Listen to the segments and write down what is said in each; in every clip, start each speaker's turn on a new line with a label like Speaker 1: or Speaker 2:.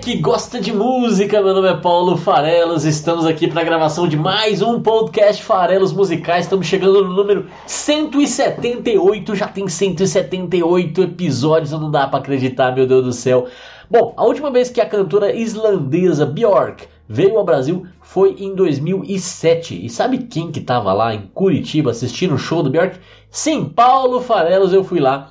Speaker 1: Que gosta de música, meu nome é Paulo Farelos, estamos aqui para a gravação de mais um podcast Farelos Musicais, estamos chegando no número 178, já tem 178 episódios, não dá para acreditar, meu Deus do céu. Bom, a última vez que a cantora islandesa Björk veio ao Brasil foi em 2007, e sabe quem que tava lá em Curitiba assistindo o show do Björk? Sim, Paulo Farelos, eu fui lá.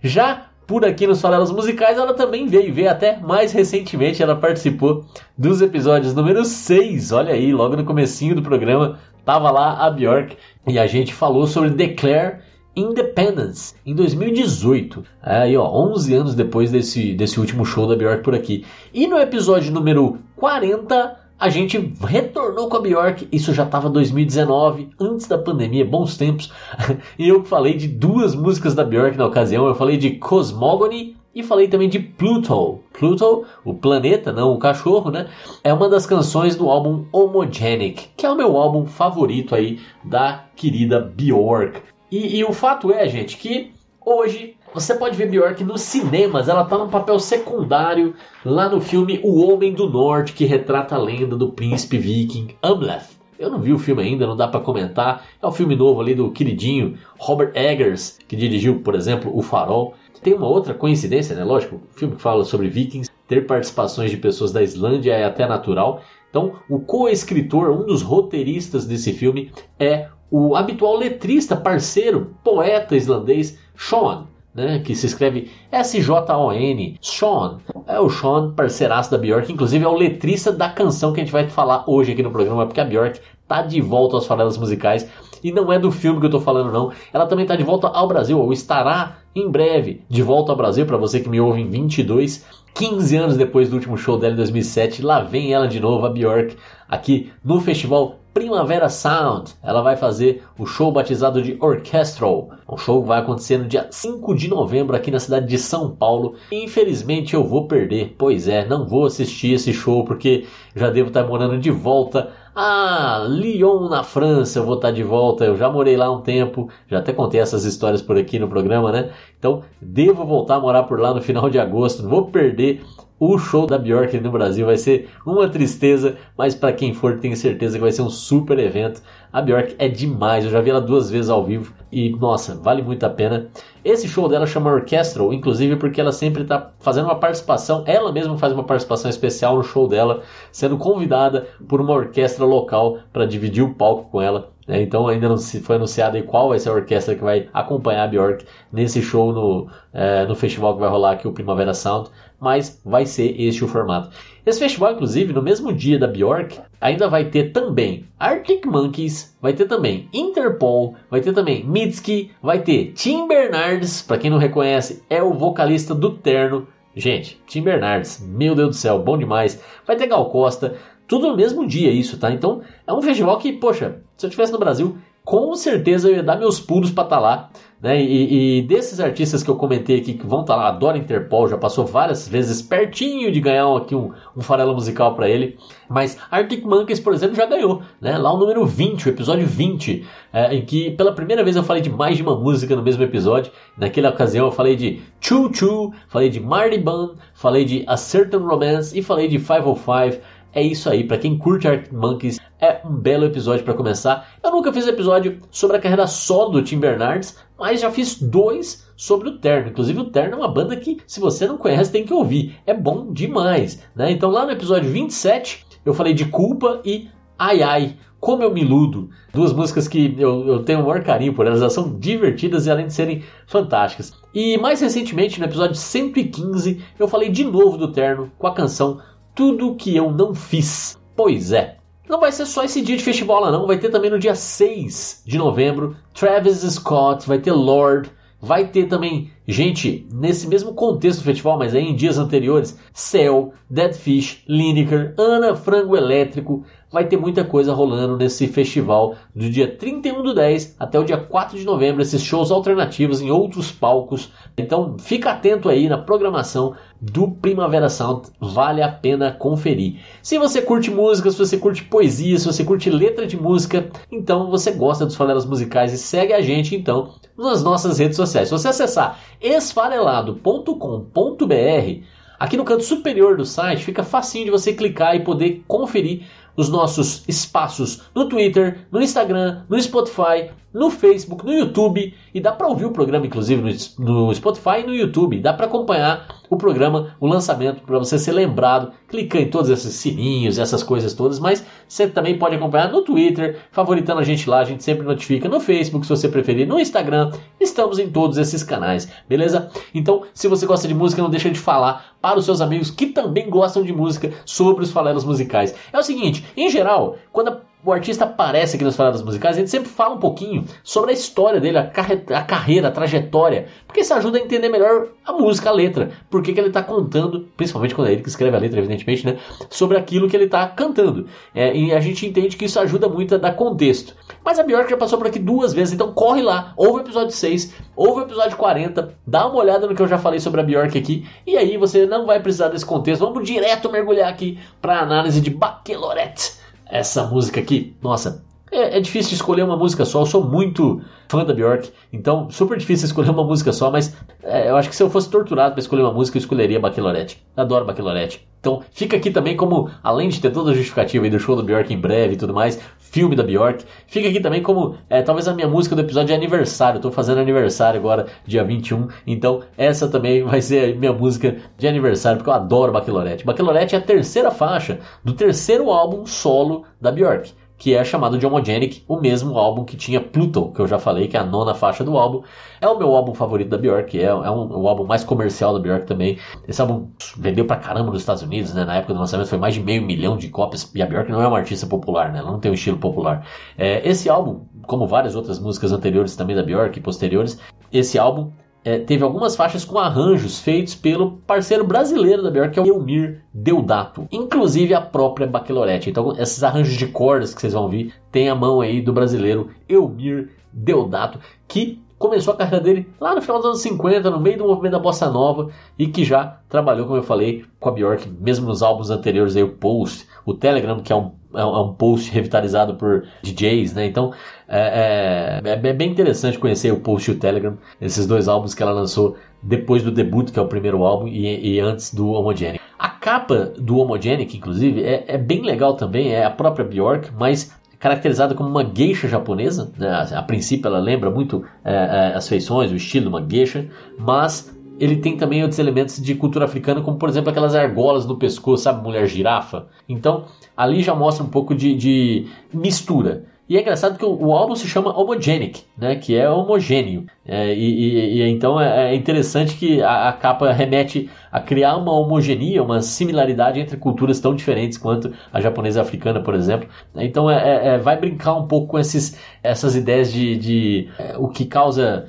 Speaker 1: Já por aqui nos Farelos Musicais, ela também veio, veio até mais recentemente, ela participou dos episódios número 6, olha aí, logo no comecinho do programa, tava lá a Bjork e a gente falou sobre Declare Independence em 2018, aí ó, 11 anos depois desse, desse último show da Bjork por aqui. E no episódio número 40, a gente retornou com a Bjork, isso já estava 2019, antes da pandemia, bons tempos. e eu falei de duas músicas da Bjork na ocasião, eu falei de Cosmogony e falei também de Pluto. Pluto, o planeta, não o cachorro, né? É uma das canções do álbum Homogenic, que é o meu álbum favorito aí da querida Bjork. E, e o fato é, gente, que hoje você pode ver Bjork nos cinemas, ela tá num papel secundário lá no filme O Homem do Norte, que retrata a lenda do príncipe viking Amleth. Eu não vi o filme ainda, não dá para comentar. É o filme novo ali do queridinho Robert Eggers, que dirigiu, por exemplo, O Farol. Tem uma outra coincidência, né? Lógico, o filme que fala sobre vikings, ter participações de pessoas da Islândia é até natural. Então, o co-escritor, um dos roteiristas desse filme, é o habitual letrista, parceiro, poeta islandês Sean né, que se escreve S-J-O-N, Sean. É o Sean, parceiraço da Bjork, inclusive é o letrista da canção que a gente vai falar hoje aqui no programa, porque a Bjork tá de volta aos farelas musicais e não é do filme que eu tô falando não. Ela também tá de volta ao Brasil, ou estará em breve de volta ao Brasil para você que me ouve em 22, 15 anos depois do último show dela em 2007, lá vem ela de novo, a Bjork, aqui no festival Primavera Sound. Ela vai fazer o show batizado de Orchestral. O show vai acontecer no dia 5 de novembro aqui na cidade de São Paulo. Infelizmente eu vou perder, pois é, não vou assistir esse show porque já devo estar morando de volta a Lyon, na França. Eu vou estar de volta. Eu já morei lá um tempo, já até contei essas histórias por aqui no programa, né? Então devo voltar a morar por lá no final de agosto. Não vou perder o show da Bjork no Brasil vai ser uma tristeza, mas para quem for, tenho certeza que vai ser um super evento. A Bjork é demais, eu já vi ela duas vezes ao vivo e nossa, vale muito a pena. Esse show dela chama Orchestral, inclusive porque ela sempre está fazendo uma participação, ela mesma faz uma participação especial no show dela, sendo convidada por uma orquestra local para dividir o palco com ela. É, então ainda não se foi anunciado qual vai ser a orquestra que vai acompanhar a Bjork nesse show no, é, no festival que vai rolar aqui, o Primavera Sound, mas vai ser este o formato. Esse festival, inclusive, no mesmo dia da Bjork, ainda vai ter também Arctic Monkeys, vai ter também Interpol, vai ter também Mitski, vai ter Tim Bernardes, para quem não reconhece, é o vocalista do Terno. Gente, Tim Bernardes, meu Deus do céu, bom demais. Vai ter Gal Costa, tudo no mesmo dia isso, tá? Então é um festival que, poxa, se eu estivesse no Brasil, com certeza eu ia dar meus pulos para estar tá lá. Né? E, e, desses artistas que eu comentei aqui que vão estar tá lá, adora Interpol, já passou várias vezes pertinho de ganhar aqui um, um farelo musical para ele. Mas Arctic Monkeys, por exemplo, já ganhou, né? Lá o número 20, o episódio 20, é, em que pela primeira vez eu falei de mais de uma música no mesmo episódio. Naquela ocasião eu falei de Choo Choo, falei de Marty Bun, falei de A Certain Romance e falei de 505. É isso aí, para quem curte Arctic Monkeys, é um belo episódio para começar. Eu nunca fiz episódio sobre a carreira solo do Tim Bernardes, mas já fiz dois sobre o Terno. Inclusive o Terno é uma banda que, se você não conhece, tem que ouvir. É bom demais, né? Então lá no episódio 27, eu falei de Culpa e Ai Ai, Como Eu Me Iludo. Duas músicas que eu, eu tenho o maior carinho por elas, elas são divertidas e além de serem fantásticas. E mais recentemente, no episódio 115, eu falei de novo do Terno com a canção tudo que eu não fiz. Pois é. Não vai ser só esse dia de festival lá não, vai ter também no dia 6 de novembro Travis Scott, vai ter Lord, vai ter também gente nesse mesmo contexto do festival, mas aí em dias anteriores, Cell, Dead Fish, Lineker, Ana Frango Elétrico, vai ter muita coisa rolando nesse festival do dia 31 do 10 até o dia 4 de novembro, esses shows alternativos em outros palcos. Então fica atento aí na programação do Primavera Sound, vale a pena conferir. Se você curte música, se você curte poesia, se você curte letra de música, então você gosta dos farelas musicais e segue a gente então nas nossas redes sociais. Se você acessar esfarelado.com.br, aqui no canto superior do site fica facinho de você clicar e poder conferir os nossos espaços no Twitter, no Instagram, no Spotify, no Facebook, no YouTube e dá para ouvir o programa inclusive no, no Spotify e no YouTube. Dá para acompanhar o programa, o lançamento para você ser lembrado. Clica em todos esses sininhos, essas coisas todas, mas você também pode acompanhar no Twitter, favoritando a gente lá, a gente sempre notifica no Facebook, se você preferir, no Instagram. Estamos em todos esses canais, beleza? Então, se você gosta de música, não deixa de falar para os seus amigos que também gostam de música sobre os falelos musicais. É o seguinte, em geral, quando a o artista aparece aqui nas paradas musicais, a gente sempre fala um pouquinho sobre a história dele, a, carre a carreira, a trajetória, porque isso ajuda a entender melhor a música, a letra, porque que ele está contando, principalmente quando é ele que escreve a letra, evidentemente, né, sobre aquilo que ele está cantando. É, e a gente entende que isso ajuda muito a dar contexto. Mas a Bjork já passou por aqui duas vezes, então corre lá, ouve o episódio 6, ouve o episódio 40, dá uma olhada no que eu já falei sobre a Bjork aqui, e aí você não vai precisar desse contexto. Vamos direto mergulhar aqui para a análise de Bacheloret essa música aqui, nossa, é, é, difícil escolher uma música só. Eu sou muito fã da Bjork, então super difícil escolher uma música só. Mas é, eu acho que se eu fosse torturado para escolher uma música, eu escolheria Baquelorette. Adoro Baquelorette. Então fica aqui também como, além de ter toda a justificativa aí do show da Bjork em breve e tudo mais, filme da Bjork, fica aqui também como é, talvez a minha música do episódio de aniversário. Estou fazendo aniversário agora, dia 21, então essa também vai ser a minha música de aniversário, porque eu adoro Baquelorette. Baquelorette é a terceira faixa do terceiro álbum solo da Bjork que é chamado de Homogenic, o mesmo álbum que tinha Pluto, que eu já falei, que é a nona faixa do álbum. É o meu álbum favorito da Björk, é, é um, o álbum mais comercial da Björk também. Esse álbum vendeu pra caramba nos Estados Unidos, né? Na época do lançamento foi mais de meio milhão de cópias, e a Björk não é uma artista popular, né? Ela não tem um estilo popular. É, esse álbum, como várias outras músicas anteriores também da Björk e posteriores, esse álbum é, teve algumas faixas com arranjos feitos pelo parceiro brasileiro da Björk, que é o Elmir Deodato, inclusive a própria Baquelorette. Então, esses arranjos de cordas que vocês vão ver, tem a mão aí do brasileiro Elmir Deodato, que começou a carreira dele lá no final dos anos 50, no meio do movimento da bossa nova, e que já trabalhou, como eu falei, com a Björk, mesmo nos álbuns anteriores, aí, o Post, o Telegram, que é um, é um post revitalizado por DJs, né? Então, é, é, é, bem interessante conhecer o Post e o Telegram, esses dois álbuns que ela lançou depois do debut, que é o primeiro álbum, e, e antes do Homogenic. A capa do Homogenic, inclusive, é, é, bem legal também, é a própria Bjork, mas caracterizada como uma geisha japonesa. Né? A, princípio ela lembra muito é, é, as feições, o estilo de uma geisha, mas ele tem também outros elementos de cultura africana, como por exemplo aquelas argolas no pescoço, sabe, mulher girafa. Então ali já mostra um pouco de, de mistura. E é engraçado que o, álbum se chama Homogenic, né, que é homogêneo. É, e, e, e, então é, é interessante que a, a, capa remete a criar uma homogeneia, uma similaridade entre culturas tão diferentes quanto a japonesa e a africana, por exemplo. Então é, é, é vai brincar um pouco com esses, essas ideias de, de é, o que causa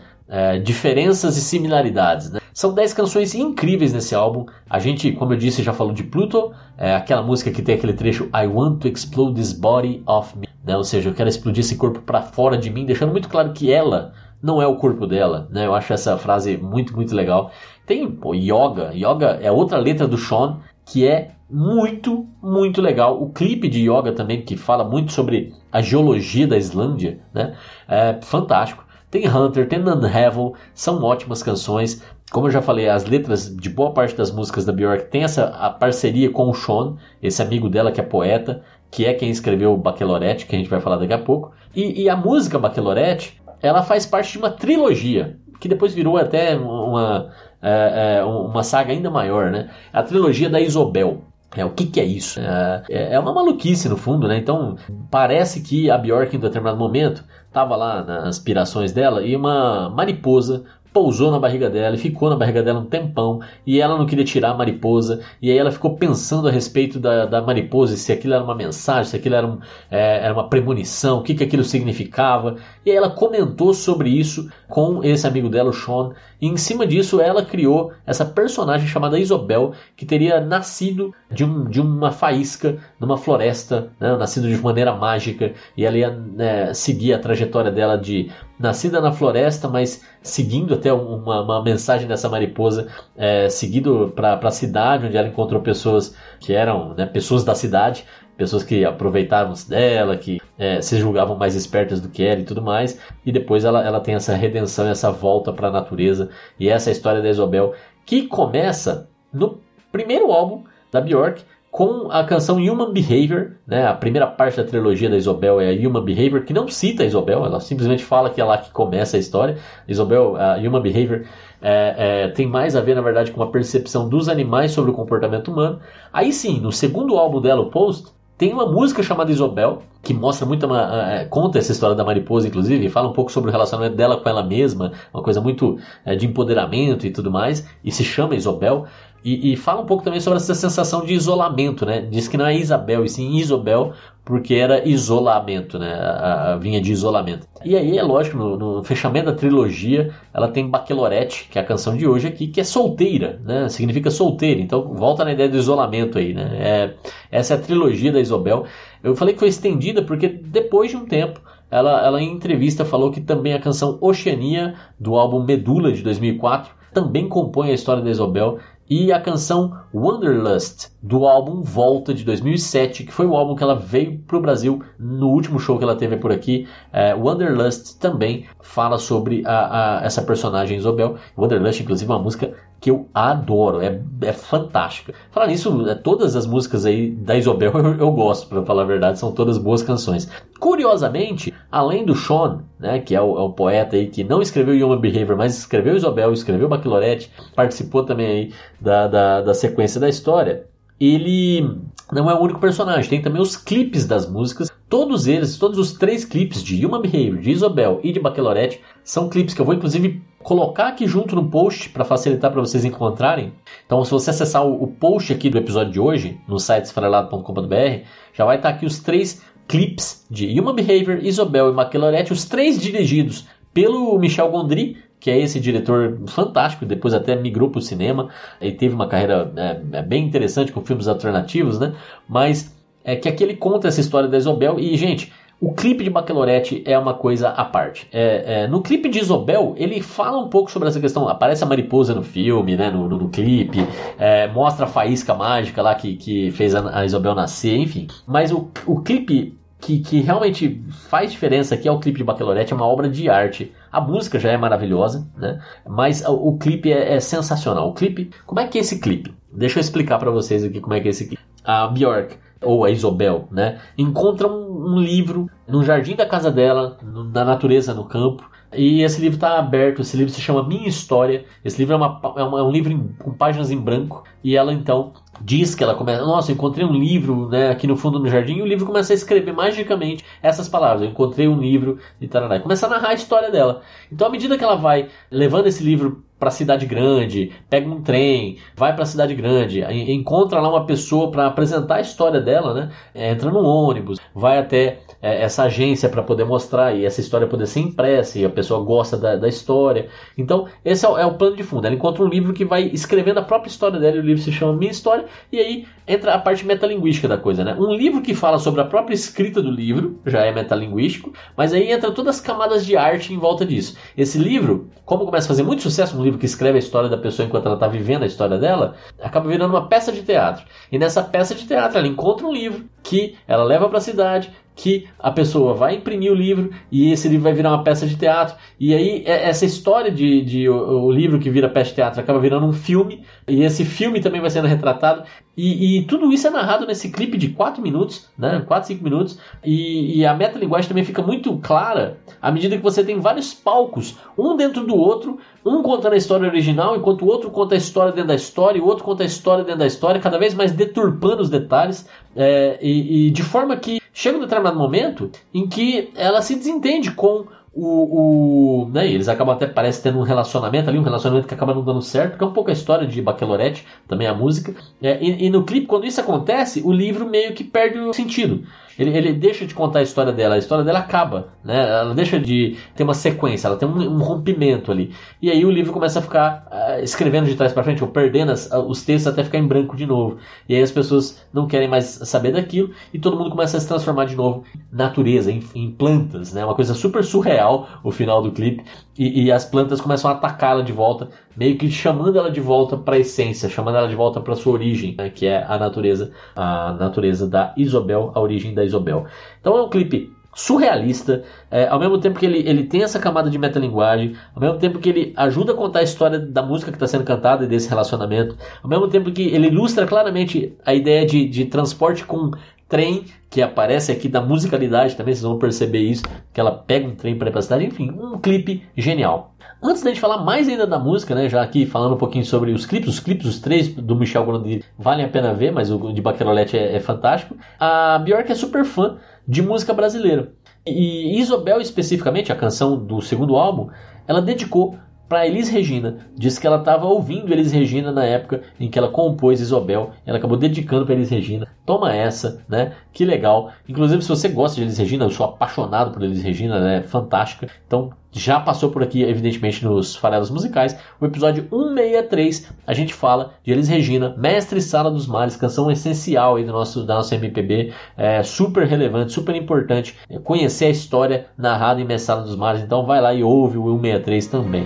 Speaker 1: diferenças e similaridades. Né? São 10 canções incríveis nesse álbum. A gente, como eu disse, já falou de Pluto, é aquela música que tem aquele trecho I want to explode this body of me. Né? Ou seja, eu quero explodir esse corpo para fora de mim, deixando muito claro que ela não é o corpo dela. Né? Eu acho essa frase muito, muito legal. Tem pô, Yoga. Yoga é outra letra do Sean que é muito, muito legal. O clipe de Yoga também, que fala muito sobre a geologia da Islândia, né? é fantástico. Tem Hunter, tem Unravel, são ótimas canções. Como eu já falei, as letras de boa parte das músicas da Björk tem essa a parceria com o Sean, esse amigo dela que é poeta, que é quem escreveu Bacheloret, que a gente vai falar daqui a pouco. E, e a música Bacheloret, ela faz parte de uma trilogia, que depois virou até uma, é, é, uma saga ainda maior, né? A trilogia da Isobel. É, o que, que é isso? É, é, é uma maluquice no fundo, né? Então parece que a Bjork em determinado momento estava lá nas aspirações dela e uma mariposa pousou na barriga dela e ficou na barriga dela um tempão e ela não queria tirar a mariposa e aí ela ficou pensando a respeito da, da mariposa, se aquilo era uma mensagem, se aquilo era, um, é, era uma premonição, o que, que aquilo significava. E aí ela comentou sobre isso com esse amigo dela, o Sean, e em cima disso ela criou essa personagem chamada Isobel que teria nascido de, um, de uma faísca numa floresta, né, nascido de maneira mágica e ela ia né, seguir a trajetória dela de nascida na floresta, mas seguindo até uma, uma mensagem dessa mariposa, é, seguido para a cidade, onde ela encontrou pessoas que eram né, pessoas da cidade, pessoas que aproveitavam dela, que é, se julgavam mais espertas do que ela e tudo mais, e depois ela, ela tem essa redenção, essa volta para a natureza, e essa é a história da Isobel, que começa no primeiro álbum da Bjork, com a canção Human Behavior, né? A primeira parte da trilogia da Isobel é a Human Behavior, que não cita a Isobel, ela simplesmente fala que é lá que começa a história. Isobel, a Human Behavior é, é, tem mais a ver, na verdade, com uma percepção dos animais sobre o comportamento humano. Aí sim, no segundo álbum dela, o Post, tem uma música chamada Isobel, que mostra muito, uma, é, conta essa história da mariposa, inclusive, fala um pouco sobre o relacionamento dela com ela mesma, uma coisa muito é, de empoderamento e tudo mais, e se chama Isobel. E, e, fala um pouco também sobre essa sensação de isolamento, né? Diz que não é Isabel, e sim Isobel, porque era isolamento, né? A, a, vinha de isolamento. E aí, é lógico, no, no, fechamento da trilogia, ela tem Baquelorette, que é a canção de hoje aqui, que é solteira, né? Significa solteira. Então, volta na ideia do isolamento aí, né? É, essa é a trilogia da Isobel. Eu falei que foi estendida porque depois de um tempo, ela, ela em entrevista falou que também a canção Oceania, do álbum Medula de 2004, também compõe a história da Isobel e a canção Wanderlust do álbum Volta de 2007, que foi o álbum que ela veio para o Brasil no último show que ela teve por aqui. É, Wanderlust também fala sobre a, a, essa personagem Isabel. Wanderlust, inclusive, é uma música que eu adoro, é, é fantástica. Falar nisso, é, todas as músicas aí da Isabel eu, eu gosto, para falar a verdade, são todas boas canções. Curiosamente, além do Sean, né, que é o, é poeta aí que não escreveu Human Behavior, mas escreveu Isabel, escreveu Bachelorette, participou também aí da, da, da sequência da história, ele não é o único personagem, tem também os clipes das músicas. Todos eles, todos os três clipes de Human Behavior, de Isabel e de Bachelorette são clipes que eu vou inclusive colocar aqui junto no post para facilitar para vocês encontrarem. Então, se você acessar o, post aqui do episódio de hoje no site esfarelado.com.br, já vai estar aqui os três clipes de Human Behavior, Isabel e Bachelorette, os três dirigidos pelo Michel Gondry, que é esse diretor fantástico, depois até migrou para o cinema, ele teve uma carreira é, é, bem interessante com filmes alternativos, né? Mas é que aqui ele conta essa história da Isobel e, gente, o clipe de Bachelorette é uma coisa à parte. É, é, no clipe de Isobel, ele fala um pouco sobre essa questão. Aparece a mariposa no filme, né, no, no, no clipe, é, mostra a faísca mágica lá que, que fez a, a Isobel nascer, enfim. Mas o, o clipe que, que realmente faz diferença aqui é o clipe de Bachelorette, é uma obra de arte. A música já é maravilhosa, né? Mas o, o clipe é, é, sensacional. O clipe, como é que é esse clipe? Deixa eu explicar para vocês aqui como é que é esse clipe. A Bjork ou a Isobel, né? Encontra um, um livro no jardim da casa dela, no, na natureza, no campo. E esse livro está aberto. Esse livro se chama Minha História. Esse livro é, uma, é, uma, é um livro em, com páginas em branco. E ela então diz que ela começa, nossa, encontrei um livro, né, aqui no fundo do jardim, e o livro começa a escrever magicamente essas palavras, eu encontrei um livro e tal, começa a narrar a história dela. Então, à medida que ela vai levando esse livro para cidade grande, pega um trem, vai para a cidade grande, encontra lá uma pessoa para apresentar a história dela, né? Entra no ônibus, vai até é, essa agência para poder mostrar e essa história poder ser impressa e a pessoa gosta da, da história. Então, esse é o, é o, plano de fundo. Ela encontra um livro que vai escrevendo a própria história dela, e o livro se chama Minha História, e aí entra a parte metalinguística da coisa, né? Um livro que fala sobre a própria escrita do livro, já é metalinguístico, mas aí entra todas as camadas de arte em volta disso. Esse livro, como começa a fazer muito sucesso, livro que escreve a história da pessoa enquanto ela está vivendo a história dela, acaba virando uma peça de teatro. E nessa peça de teatro ela encontra um livro que ela leva para a cidade, que a pessoa vai imprimir o livro e esse livro vai virar uma peça de teatro. E aí, é, essa história de, de o, o, livro que vira peça de teatro acaba virando um filme, e esse filme também vai sendo retratado. E, e tudo isso é narrado nesse clipe de 4 minutos, né? 4, 5 minutos. E, e a metalinguagem também fica muito clara à medida que você tem vários palcos, um dentro do outro, um contando a história original, enquanto o outro conta a história dentro da história, e o outro conta a história dentro da história, cada vez mais deturpando os detalhes, é, e, e de forma que chega um determinado momento em que ela se desentende com o, o né, eles acabam até parece tendo um relacionamento ali, um relacionamento que acaba não dando certo, que é um pouco a história de Baquelorette, também a música. É, e, e, no clipe, quando isso acontece, o livro meio que perde o sentido. Ele, ele deixa de contar a história dela, a história dela acaba, né? Ela deixa de ter uma sequência, ela tem um, um rompimento ali. E aí o livro começa a ficar uh, escrevendo de trás para frente, ou perdendo as, uh, os textos até ficar em branco de novo. E aí as pessoas não querem mais saber daquilo e todo mundo começa a se transformar de novo em natureza, em, em plantas, né? Uma coisa super surreal o final do clipe. E, e as plantas começam a atacá-la de volta, meio que chamando ela de volta para a essência, chamando ela de volta para sua origem, né? que é a natureza, a natureza da Isobel, a origem da Isobel. Então é um clipe surrealista, é, ao mesmo tempo que ele, ele tem essa camada de metalinguagem, ao mesmo tempo que ele ajuda a contar a história da música que está sendo cantada e desse relacionamento, ao mesmo tempo que ele ilustra claramente a ideia de, de transporte com trem que aparece aqui da musicalidade também, vocês vão perceber isso, que ela pega um trem para ir pra cidade, enfim, um clipe genial. Antes da gente falar mais ainda da música, né, já aqui falando um pouquinho sobre os clipes, os clipes, os três do Michel Gondry valem a pena ver, mas o de Baquerolete é, é fantástico. A Bjork é super fã de música brasileira. E Isobel, especificamente, a canção do segundo álbum, ela dedicou para Elis Regina. Disse que ela estava ouvindo Elis Regina na época em que ela compôs Isobel. Ela acabou dedicando para Elis Regina. Toma essa, né? Que legal. Inclusive, se você gosta de Elis Regina, eu sou apaixonado por Elis Regina, é fantástica. Então, já passou por aqui, evidentemente, nos farelos musicais. O episódio 163, a gente fala de Elis Regina, Mestre Sala dos Mares, canção essencial aí do nosso, da nossa MPB, é, super relevante, super importante. É, conhecer a história narrada em Mestre Sala dos Mares. Então, vai lá e ouve o 163 também.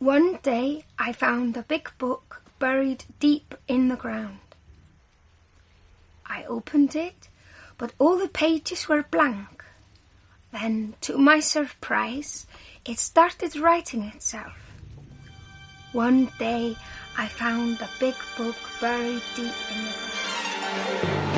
Speaker 2: One day I found a big book buried deep in the ground. I opened it, but all the pages were blank. Then, to my surprise, it started writing itself. One day I found a big book buried deep in the ground.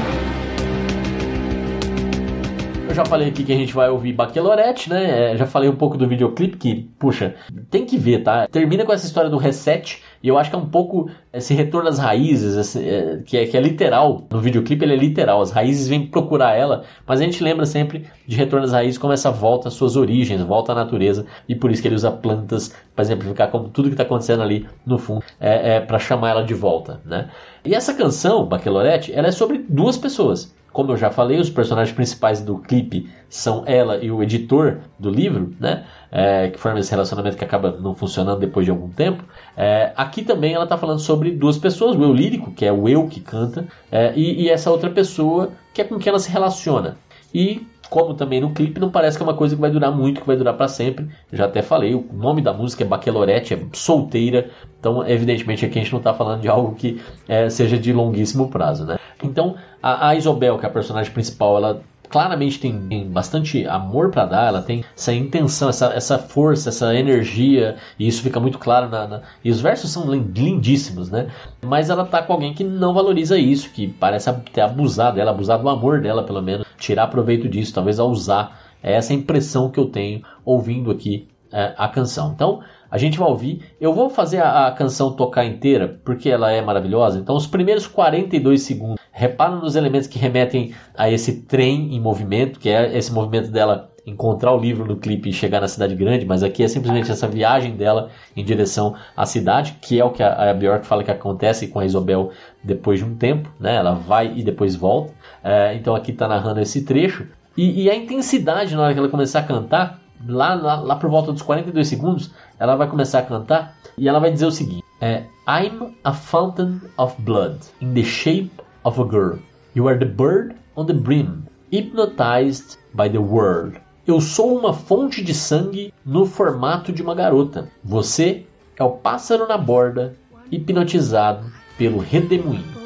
Speaker 1: Eu já falei aqui que a gente vai ouvir Baquelorette, né? É, já falei um pouco do videoclipe, que, puxa, tem que ver, tá? Termina com essa história do reset, e eu acho que é um pouco esse retorno às raízes, esse, é, que, é, que é literal. No videoclipe ele é literal, as raízes vêm procurar ela, mas a gente lembra sempre de retorno às raízes como essa volta às suas origens, volta à natureza, e por isso que ele usa plantas para exemplificar como tudo que está acontecendo ali no fundo é, é para chamar ela de volta, né? E essa canção, Baquelorette, ela é sobre duas pessoas. Como eu já falei, os personagens principais do clipe são ela e o editor do livro, né? É, que forma esse relacionamento que acaba não funcionando depois de algum tempo. É, aqui também ela está falando sobre duas pessoas, o eu lírico, que é o eu que canta, é, e, e, essa outra pessoa que é com quem ela se relaciona. E como também no clipe, não parece que é uma coisa que vai durar muito, que vai durar para sempre. Já até falei, o nome da música é Baquelorette, é solteira, então evidentemente aqui a gente não está falando de algo que é, seja de longuíssimo prazo, né? Então a, a Isobel, que é a personagem principal, ela claramente tem, tem bastante amor para dar, ela tem essa intenção, essa, essa força, essa energia, e isso fica muito claro na, na, E os versos são lindíssimos, né? Mas ela tá com alguém que não valoriza isso, que parece ter abusado dela, abusado do amor dela, pelo menos, tirar proveito disso, talvez a usar. É essa impressão que eu tenho ouvindo aqui é, a canção. Então, a gente vai ouvir. Eu vou fazer a, a, canção tocar inteira, porque ela é maravilhosa. Então, os primeiros 42 segundos, repara nos elementos que remetem a esse trem em movimento, que é esse movimento dela encontrar o livro no clipe e chegar na cidade grande, mas aqui é simplesmente essa viagem dela em direção à cidade, que é o que a, a Bjork fala que acontece com a Isobel depois de um tempo, né? Ela vai e depois volta. É, então aqui está narrando esse trecho. E, e, a intensidade na hora que ela começar a cantar lá, lá, lá por volta dos 42 segundos, ela vai começar a cantar e ela vai dizer o seguinte: é, I'm a fountain of blood in the shape of a girl. You are the bird on the brim, hypnotized by the world. Eu sou uma fonte de sangue no formato de uma garota. Você é o pássaro na borda, hipnotizado pelo redemoinho.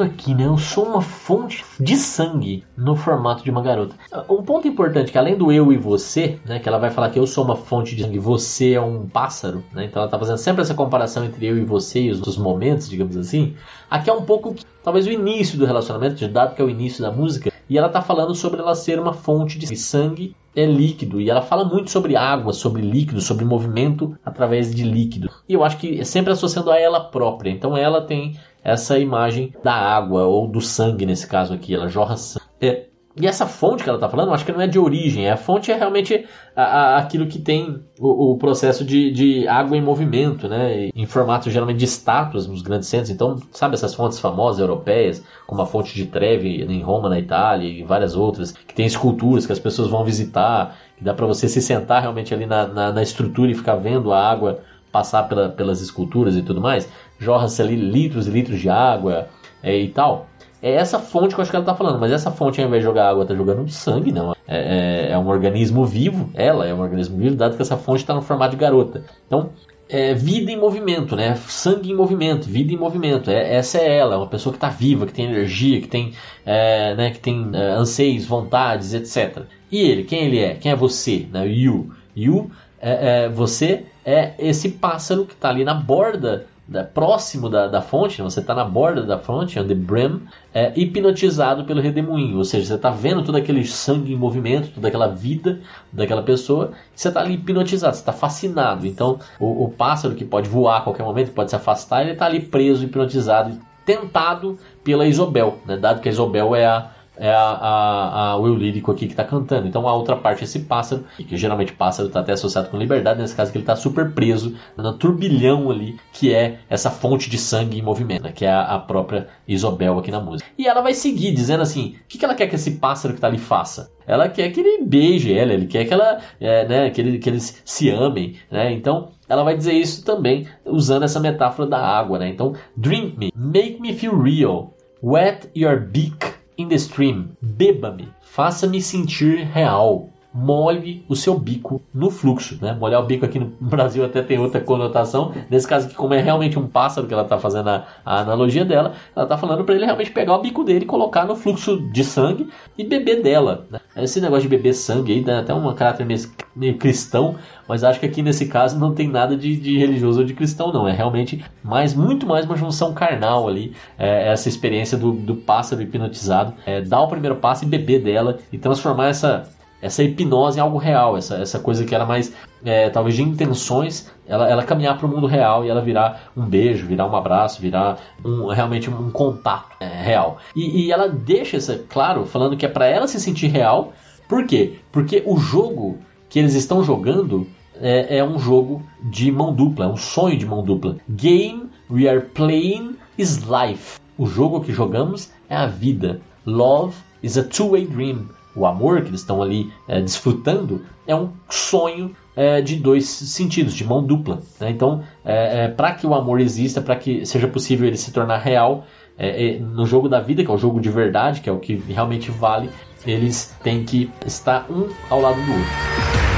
Speaker 1: Falando aqui, né? Eu sou uma fonte de sangue no formato de uma garota. Um ponto importante que além do eu e você, né? Que ela vai falar que eu sou uma fonte de sangue, você é um pássaro, né? Então ela tá fazendo sempre essa comparação entre eu e você e os, os momentos, digamos assim. Aqui é um pouco talvez o início do relacionamento, dado que é o início da música, e ela tá falando sobre ela ser uma fonte de sangue é líquido e ela fala muito sobre água, sobre líquido, sobre movimento através de líquido. E eu acho que é sempre associando a ela própria. Então ela tem essa imagem da água ou do sangue nesse caso aqui, ela jorra sangue. É, e essa fonte que ela está falando, acho que não é de origem. A fonte é realmente a, a, aquilo que tem o, o processo de, de, água em movimento, né? Em formato geralmente de estátuas nos grandes centros. Então, sabe essas fontes famosas europeias, como a fonte de Trevi em Roma, na Itália, e várias outras, que tem esculturas que as pessoas vão visitar, que dá para você se sentar realmente ali na, na, na, estrutura e ficar vendo a água passar pela, pelas esculturas e tudo mais. Jorra-se ali litros e litros de água é, e tal. É essa fonte que eu acho que ela está falando, mas essa fonte, ao invés de jogar água, está jogando sangue, não. É, é, é, um organismo vivo, ela é um organismo vivo, dado que essa fonte está no formato de garota. Então, é vida em movimento, né? Sangue em movimento, vida em movimento. É, essa é ela, é uma pessoa que está viva, que tem energia, que tem, é, né, que tem é, anseios, vontades, etc. E ele, quem ele é? Quem é você? Né? You. You, é, é, você é esse pássaro que está ali na borda da, próximo da, da fonte, né? você está na borda da fonte, on the brim, é, hipnotizado pelo redemoinho. Ou seja, você está vendo todo aquele sangue em movimento, toda aquela vida daquela pessoa, você está ali hipnotizado, você está fascinado. Então, o, o, pássaro que pode voar a qualquer momento, pode se afastar, ele está ali preso, hipnotizado, tentado pela Isobel, né? dado que a Isobel é a é a, a, a, o lírico aqui que está cantando. Então a outra parte é esse pássaro, que geralmente pássaro está até associado com liberdade, nesse caso que ele está super preso no turbilhão ali, que é essa fonte de sangue em movimento, né, que é a, a, própria Isobel aqui na música. E ela vai seguir dizendo assim: o que, que ela quer que esse pássaro que está ali faça? Ela quer que ele beije ela, ele quer que, ela, é, né, que, ele, que eles se amem. Né? Então ela vai dizer isso também usando essa metáfora da água. Né? Então, drink me, make me feel real, wet your beak in the stream. Beba-me, faça-me sentir real. Molhe o seu bico no fluxo, né? Molhar o bico aqui no Brasil até tem outra conotação. Nesse caso aqui, como é realmente um pássaro que ela está fazendo a, a, analogia dela, ela está falando para ele realmente pegar o bico dele, colocar no fluxo de sangue e beber dela. Né? Esse negócio de beber sangue aí dá até um caráter meio, meio cristão, mas acho que aqui nesse caso não tem nada de, de, religioso ou de cristão, não. É realmente mais, muito mais uma junção carnal ali. É, essa experiência do, do pássaro hipnotizado. É, dar o primeiro passo e beber dela e transformar essa, essa hipnose em algo real, essa, essa coisa que era mais, é, talvez de intenções, ela, ela caminhar para o mundo real e ela virar um beijo, virar um abraço, virar um, realmente um contato é, real. E, e, ela deixa isso claro, falando que é para ela se sentir real. Por quê? Porque o jogo que eles estão jogando é, é um jogo de mão dupla, é um sonho de mão dupla. Game we are playing is life. O jogo que jogamos é a vida. Love is a two-way dream. O amor que eles estão ali é, desfrutando é um sonho é, de dois sentidos, de mão dupla. Né? Então, é, é para que o amor exista, para que seja possível ele se tornar real, é, é, no jogo da vida, que é o jogo de verdade, que é o que realmente vale, eles têm que estar um ao lado do outro.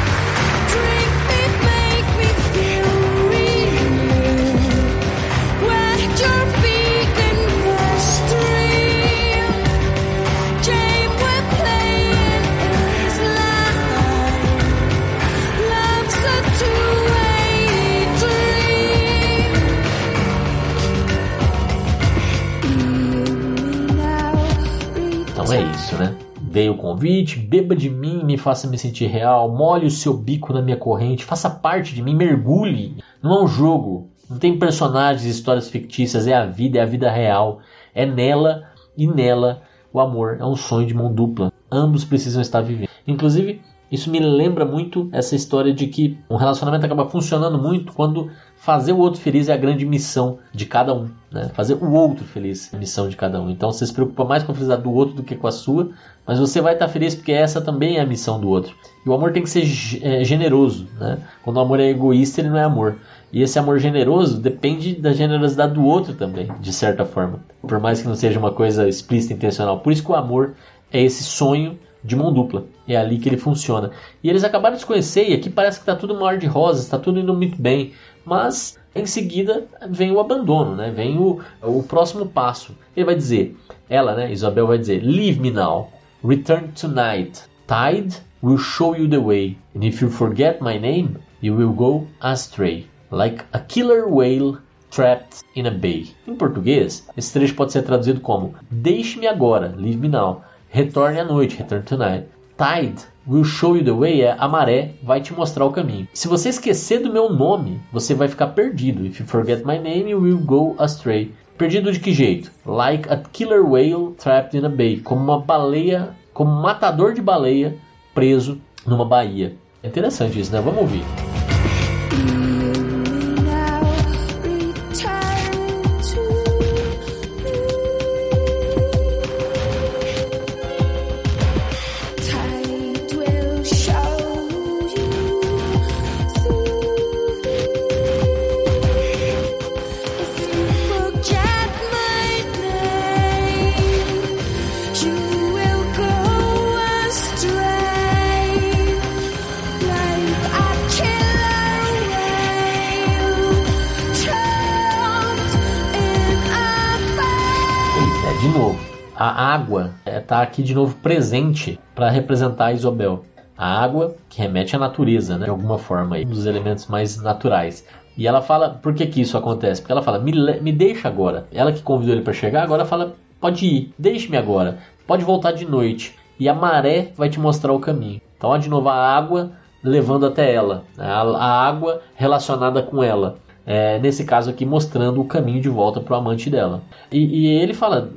Speaker 1: Dei o convite, beba de mim, me faça me sentir real, molhe o seu bico na minha corrente, faça parte de mim, mergulhe. Não é um jogo, não tem personagens, histórias fictícias, é a vida, é a vida real. É nela e nela o amor é um sonho de mão dupla. Ambos precisam estar vivendo. Inclusive, isso me lembra muito essa história de que um relacionamento acaba funcionando muito quando fazer o outro feliz é a grande missão de cada um. Né? Fazer o outro feliz é a missão de cada um. Então você se preocupa mais com a felicidade do outro do que com a sua, mas você vai estar feliz porque essa também é a missão do outro. E o amor tem que ser é, generoso. Né? Quando o amor é egoísta, ele não é amor. E esse amor generoso depende da generosidade do outro também, de certa forma. Por mais que não seja uma coisa explícita, intencional. Por isso que o amor é esse sonho de mão dupla. É ali que ele funciona. E eles acabaram de se conhecer e aqui parece que está tudo mar de rosas, está tudo indo muito bem. Mas em seguida vem o abandono, né? Vem o, o próximo passo. Ele vai dizer, ela, né, Isabel vai dizer, Leave me now, return tonight. Tide will show you the way, and if you forget my name, you will go astray, like a killer whale trapped in a bay. Em português, esse trecho pode ser traduzido como Deixe-me agora, leave me now. Retorne à noite, return tonight. Tide will show you the way é a maré vai te mostrar o caminho. Se você esquecer do meu nome, você vai ficar perdido. If you forget my name, you will go astray. Perdido de que jeito? Like a killer whale trapped in a bay. Como uma baleia, como um matador de baleia preso numa baía. É interessante isso, né? Vamos ouvir. A água está é, aqui de novo presente para representar a Isabel. A água que remete à natureza, né? de alguma forma, aí, um dos elementos mais naturais. E ela fala, por que, que isso acontece? Porque ela fala, me, me deixa agora. Ela que convidou ele para chegar, agora fala, pode ir, deixe-me agora, pode voltar de noite. E a maré vai te mostrar o caminho. Então, ó, de novo, a água levando até ela, a, a água relacionada com ela é, nesse caso aqui mostrando o caminho de volta para o amante dela. E, e, ele fala,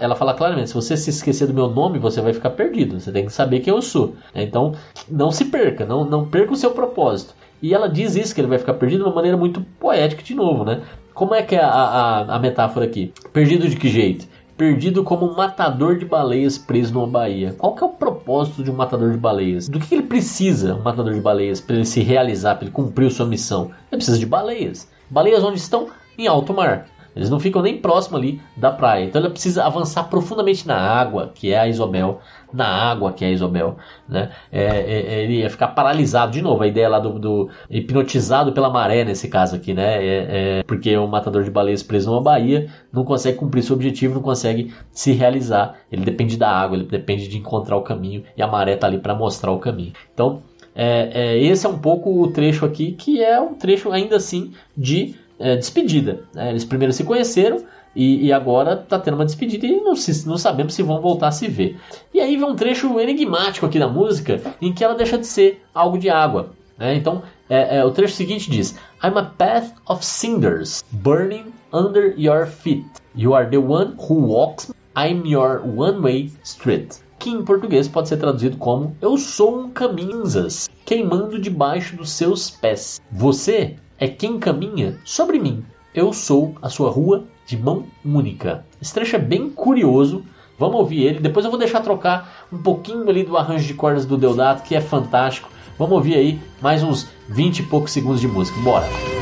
Speaker 1: ela fala claramente: se você se esquecer do meu nome, você vai ficar perdido. Você tem que saber quem eu sou. Então, não se perca, não, não perca o seu propósito. E ela diz isso que ele vai ficar perdido de uma maneira muito poética de novo, né? Como é que é a, a, a metáfora aqui? Perdido de que jeito? Perdido como um matador de baleias preso numa baía. Qual que é o propósito de um matador de baleias? Do que ele precisa, um matador de baleias, para ele se realizar, para ele cumprir sua missão? Ele precisa de baleias. Baleias onde estão? Em alto mar. Eles não ficam nem próximo ali da praia. Então ele precisa avançar profundamente na água, que é a Isobel, na água, que é a Isobel. Né? É, é, é, ele ia ficar paralisado de novo. A ideia lá do, do hipnotizado pela maré, nesse caso aqui, né? É, é porque o matador de baleias preso numa baía não consegue cumprir seu objetivo, não consegue se realizar. Ele depende da água, ele depende de encontrar o caminho e a maré está ali para mostrar o caminho. Então, é, é, esse é um pouco o trecho aqui, que é um trecho ainda assim de é, despedida. Né? Eles primeiro se conheceram e, e agora está tendo uma despedida e não, se, não sabemos se vão voltar a se ver. E aí vem um trecho enigmático aqui da música em que ela deixa de ser algo de água. Né? Então é, é, o trecho seguinte diz: I'm a path of cinders burning under your feet. You are the one who walks. I'm your one-way street. Que em português pode ser traduzido como Eu sou um caminhas queimando debaixo dos seus pés. Você é quem caminha sobre mim. Eu sou a sua rua de mão única. Esse trecho é bem curioso. Vamos ouvir ele. Depois eu vou deixar trocar um pouquinho ali do arranjo de cordas do Deodato, que é fantástico. Vamos ouvir aí mais uns 20 e poucos segundos de música. Bora!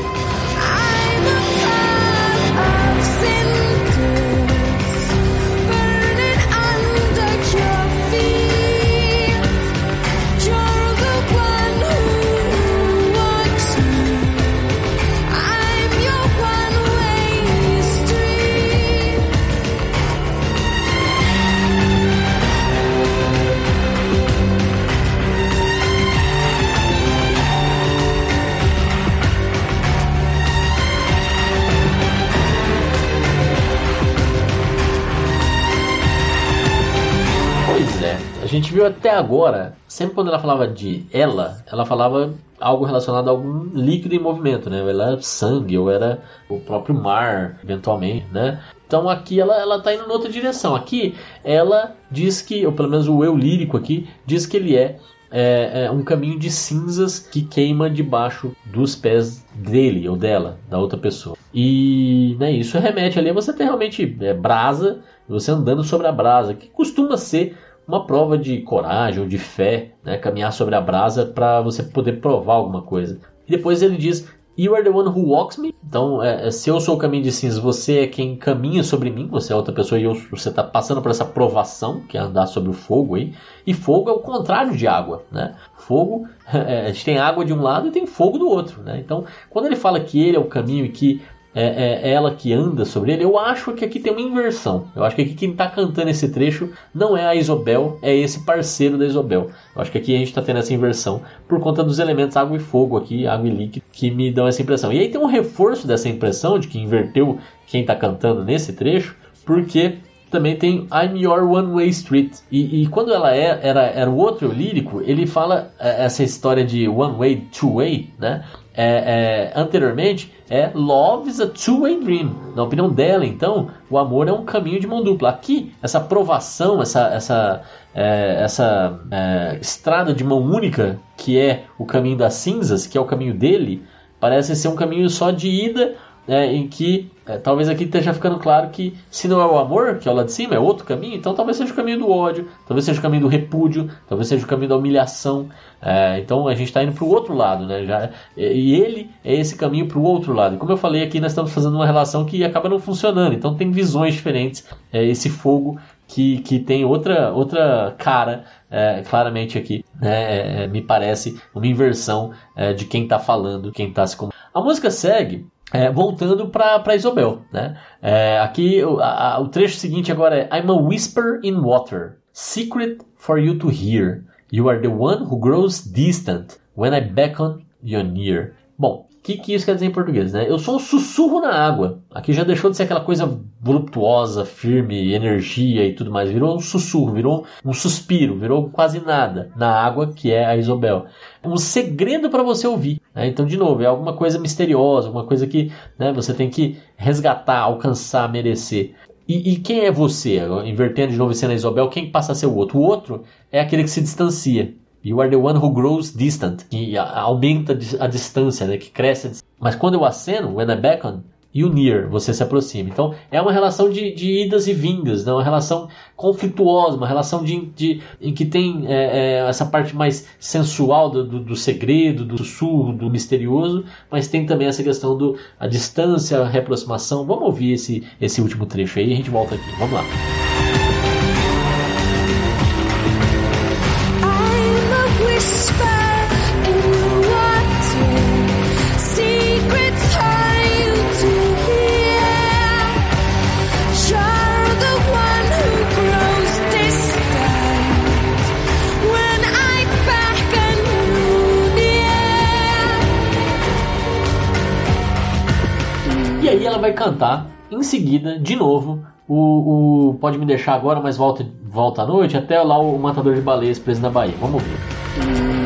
Speaker 1: Até agora, sempre quando ela falava de ela, ela falava algo relacionado a algum líquido em movimento, né? Ela era sangue ou era o próprio mar, eventualmente, né? Então aqui ela, ela tá indo em outra direção. Aqui ela diz que, ou pelo menos o eu lírico aqui, diz que ele é é, é, um caminho de cinzas que queima debaixo dos pés dele ou dela, da outra pessoa. E né, isso remete ali você ter realmente é, brasa, você andando sobre a brasa, que costuma ser uma prova de coragem ou de fé, né? caminhar sobre a brasa para você poder provar alguma coisa. E depois ele diz: You are the one who walks me. Então, é, é, se eu sou o caminho de cinzas, você é quem caminha sobre mim, você é outra pessoa e eu, você está passando por essa provação, que é andar sobre o fogo aí. E fogo é o contrário de água, né? Fogo, é, a gente tem água de um lado e tem fogo do outro, né? Então, quando ele fala que ele é o caminho e que é, é, ela que anda sobre ele, eu acho que aqui tem uma inversão. Eu acho que aqui quem está cantando esse trecho não é a Isobel, é esse parceiro da Isobel. Eu acho que aqui a gente está tendo essa inversão por conta dos elementos água e fogo aqui, água e líquido, que me dão essa impressão. E aí tem um reforço dessa impressão de que inverteu quem está cantando nesse trecho, porque também tem I'm Your One Way Street. E, e quando ela é, era, era o outro lírico, ele fala é, essa história de One Way, Two Way, né? É, é, anteriormente é Love is a Two-Way Dream. Na opinião dela, então, o amor é um caminho de mão dupla. Aqui, essa provação, essa, essa, é, essa é, estrada de mão única, que é o caminho das cinzas, que é o caminho dele, parece ser um caminho só de ida é, em que é, talvez aqui esteja ficando claro que se não é o amor, que é o lá de cima, é outro caminho, então talvez seja o caminho do ódio, talvez seja o caminho do repúdio, talvez seja o caminho da humilhação. É, então a gente está indo para o outro lado, né? Já, e ele é esse caminho para o outro lado. Como eu falei aqui, nós estamos fazendo uma relação que acaba não funcionando, então tem visões diferentes. É, esse fogo que, que tem outra, outra cara, é, claramente aqui, né? É, é, me parece uma inversão de quem está falando, quem está se. A música segue é, voltando para Isobel, né? É, aqui o, a, o trecho seguinte agora é I'm a whisper in water, secret for you to hear. You are the one who grows distant when I beckon you near. Bom, que, que isso quer dizer em português, né? Eu sou um sussurro na água. Aqui já deixou de ser aquela coisa voluptuosa, firme, energia e tudo mais. Virou um sussurro, virou um suspiro, virou quase nada na água, que é a Isobel. Um segredo para você ouvir. Né? Então, de novo, é alguma coisa misteriosa, alguma coisa que né, você tem que resgatar, alcançar, merecer. E, e, quem é você? Invertendo de novo sendo a Isobel, quem passa a ser o outro? O outro é aquele que se distancia. You are the one who grows distant, que aumenta a distância, né, que cresce. Mas quando eu aceno, when I beckon, you near, você se aproxima. Então é uma relação de, de idas e vindas, né, uma relação conflituosa, uma relação de, de em que tem é, é, essa parte mais sensual do, do, do, segredo, do sussurro, do misterioso, mas tem também essa questão do a distância, a reaproximação. Vamos ouvir esse, esse último trecho aí e a gente volta aqui. Vamos lá. Cantar em seguida, de novo, o, o Pode Me Deixar Agora, mas volta, volta à noite, até lá o Matador de Baleias preso na Bahia. Vamos ouvir.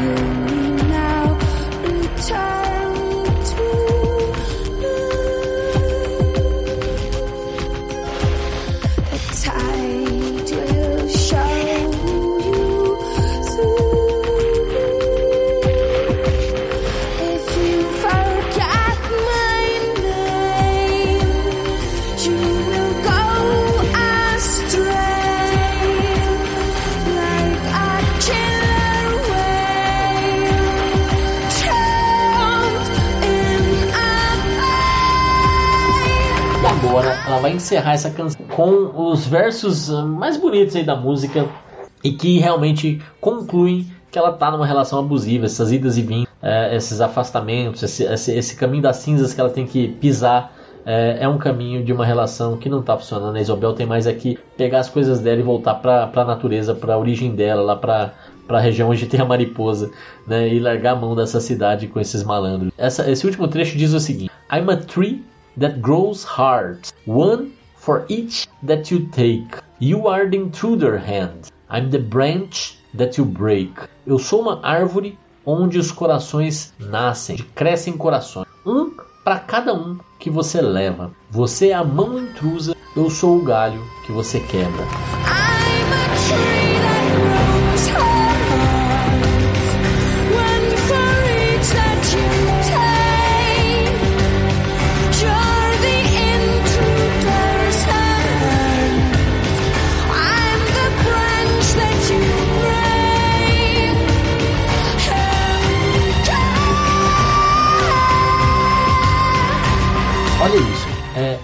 Speaker 1: Encerrar essa canção com os versos ah, mais bonitos aí da música e que realmente concluem que ela tá numa relação abusiva, essas idas e vindas, é, esses afastamentos, esse, esse, esse, caminho das cinzas que ela tem que pisar. É, é um caminho de uma relação que não tá funcionando. A Isabel tem mais aqui pegar as coisas dela e voltar pra, pra natureza, pra origem dela, lá pra, pra região onde tem a mariposa, né? E largar a mão dessa cidade com esses malandros. Essa, esse último trecho diz o seguinte: I'm a tree that grows hard, one for each that you take. You are the intruder hand. I'm the branch that you break. Eu sou uma árvore onde os corações nascem, crescem corações. Um para cada um que você leva. Você é a mão intrusa, eu sou o galho que você quebra.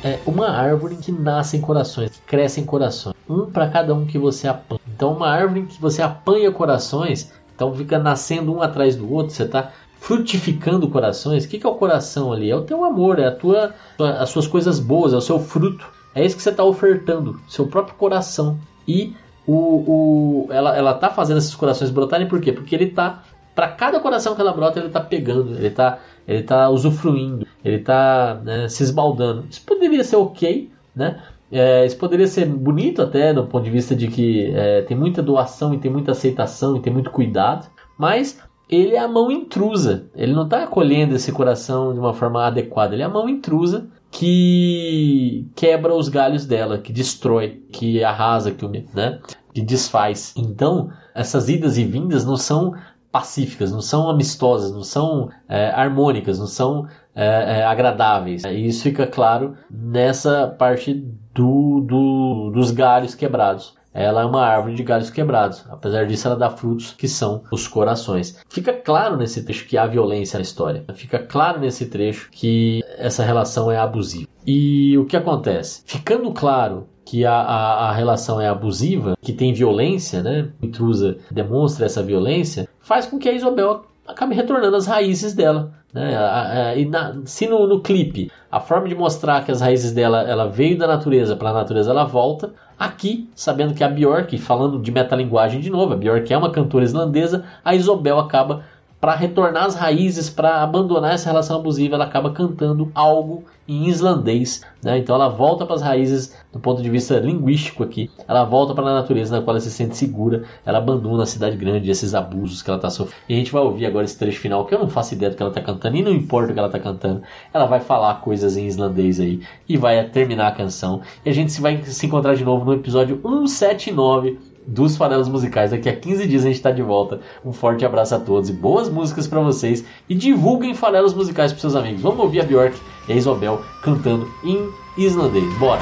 Speaker 1: É uma árvore que nasce em corações, que cresce em corações. Um para cada um que você apanha. Então, uma árvore que você apanha corações, então fica nascendo um atrás do outro, você está frutificando corações. O que, que é o coração ali? É o teu amor, é a tua, as suas coisas boas, é o seu fruto. É isso que você está ofertando, seu próprio coração. E o, o, ela, ela tá fazendo esses corações brotarem por quê? Porque ele tá. Para cada coração que ela brota, ele tá pegando, ele tá, ele tá usufruindo, ele tá né, se esbaldando. Isso poderia ser ok, né? É, isso poderia ser bonito até do ponto de vista de que é, tem muita doação e tem muita aceitação e tem muito cuidado, mas ele é a mão intrusa. Ele não está acolhendo esse coração de uma forma adequada. Ele é a mão intrusa que quebra os galhos dela, que destrói, que arrasa, que, né, que desfaz. Então, essas idas e vindas não são pacíficas, não são amistosas, não são é, harmônicas, não são é, é, agradáveis. E isso fica claro nessa parte do, do, dos galhos quebrados ela é uma árvore de galhos quebrados. Apesar disso, ela dá frutos que são os corações. Fica claro nesse trecho que há violência na história. Fica claro nesse trecho que essa relação é abusiva. E o que acontece? Ficando claro que a, a, a, relação é abusiva, que tem violência, né? intrusa demonstra essa violência, faz com que a Isabel acabe retornando às raízes dela. Né? A, a, e na, se no, no clipe a forma de mostrar que as raízes dela ela veio da natureza para a natureza ela volta, Aqui, sabendo que a Björk, falando de metalinguagem de novo, a Björk é uma cantora islandesa, a Isobel acaba para retornar às raízes, para abandonar essa relação abusiva, ela acaba cantando algo em islandês. Né? Então ela volta para as raízes do ponto de vista linguístico aqui. Ela volta para a natureza na qual ela se sente segura. Ela abandona a cidade grande, esses abusos que ela está sofrendo. E a gente vai ouvir agora esse trecho final, que eu não faço ideia do que ela está cantando, e não importa o que ela está cantando. Ela vai falar coisas em islandês aí e vai terminar a canção. E a gente vai se encontrar de novo no episódio 179 dos Farelos Musicais. Daqui a 15 dias a gente está de volta. Um forte abraço a todos e boas músicas para vocês. E divulguem Farelos Musicais para seus amigos. Vamos ouvir a Bjork e a Isabel cantando em islandês. Bora!